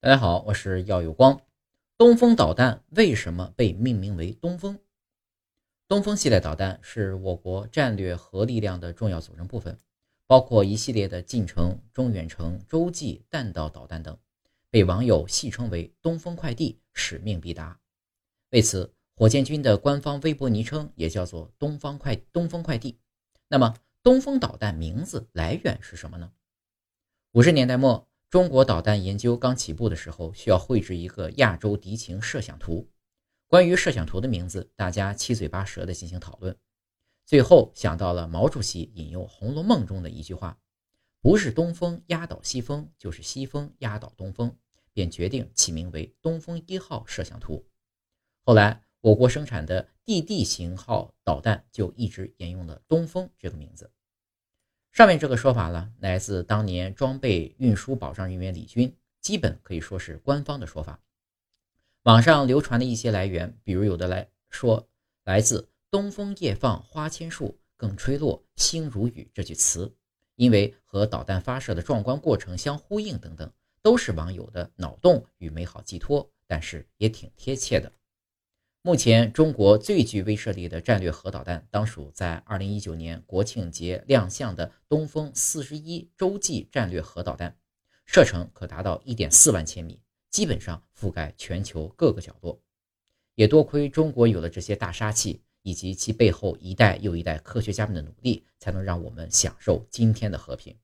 大家好，我是耀有光。东风导弹为什么被命名为东风？东风系列导弹是我国战略核力量的重要组成部分，包括一系列的近程、中远程、洲际弹道导弹等，被网友戏称为“东风快递”，使命必达。为此，火箭军的官方微博昵称也叫做“东方快东风快递”。那么，东风导弹名字来源是什么呢？五十年代末。中国导弹研究刚起步的时候，需要绘制一个亚洲敌情设想图。关于设想图的名字，大家七嘴八舌地进行讨论，最后想到了毛主席引用《红楼梦》中的一句话：“不是东风压倒西风，就是西风压倒东风”，便决定起名为“东风一号”设想图。后来，我国生产的 DD 型号导弹就一直沿用了“东风”这个名字。上面这个说法呢，来自当年装备运输保障人员李军，基本可以说是官方的说法。网上流传的一些来源，比如有的来说来自“东风夜放花千树，更吹落星如雨”这句词，因为和导弹发射的壮观过程相呼应等等，都是网友的脑洞与美好寄托，但是也挺贴切的。目前，中国最具威慑力的战略核导弹，当属在2019年国庆节亮相的东风四十一洲际战略核导弹，射程可达到1.4万千米，基本上覆盖全球各个角落。也多亏中国有了这些大杀器，以及其背后一代又一代科学家们的努力，才能让我们享受今天的和平。